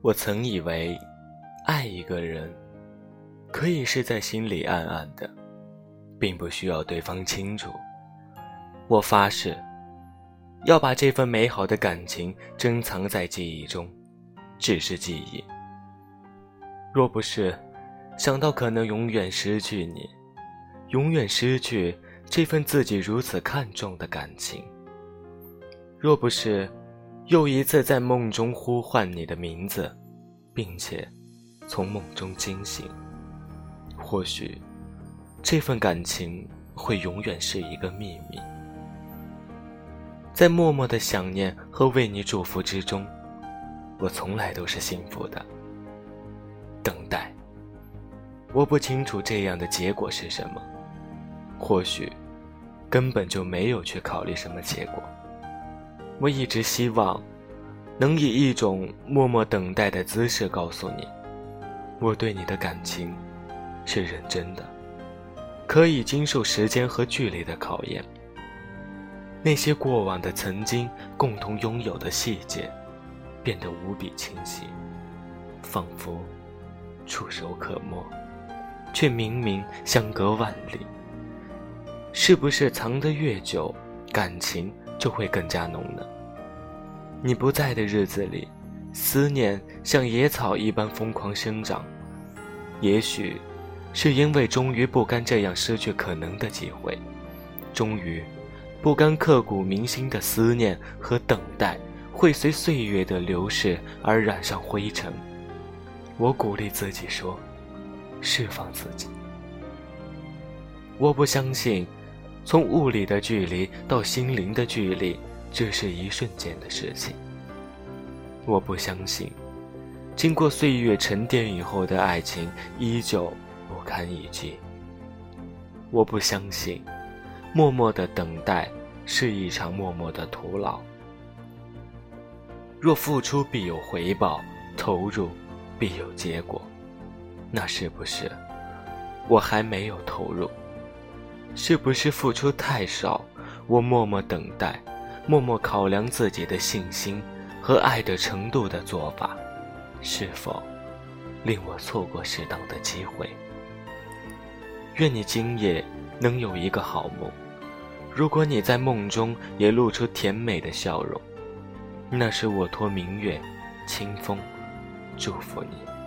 我曾以为，爱一个人，可以是在心里暗暗的，并不需要对方清楚。我发誓，要把这份美好的感情珍藏在记忆中，只是记忆。若不是想到可能永远失去你，永远失去这份自己如此看重的感情；若不是又一次在梦中呼唤你的名字，并且从梦中惊醒，或许这份感情会永远是一个秘密。在默默的想念和为你祝福之中，我从来都是幸福的。等待，我不清楚这样的结果是什么，或许根本就没有去考虑什么结果。我一直希望能以一种默默等待的姿势告诉你，我对你的感情是认真的，可以经受时间和距离的考验。那些过往的曾经共同拥有的细节，变得无比清晰，仿佛触手可摸，却明明相隔万里。是不是藏得越久，感情就会更加浓呢？你不在的日子里，思念像野草一般疯狂生长。也许，是因为终于不甘这样失去可能的机会，终于。不甘刻骨铭心的思念和等待，会随岁月的流逝而染上灰尘。我鼓励自己说：“释放自己。”我不相信，从物理的距离到心灵的距离，只是一瞬间的事情。我不相信，经过岁月沉淀以后的爱情依旧不堪一击。我不相信。默默的等待是一场默默的徒劳。若付出必有回报，投入必有结果，那是不是我还没有投入？是不是付出太少？我默默等待，默默考量自己的信心和爱的程度的做法，是否令我错过适当的机会？愿你今夜。能有一个好梦，如果你在梦中也露出甜美的笑容，那是我托明月、清风祝福你。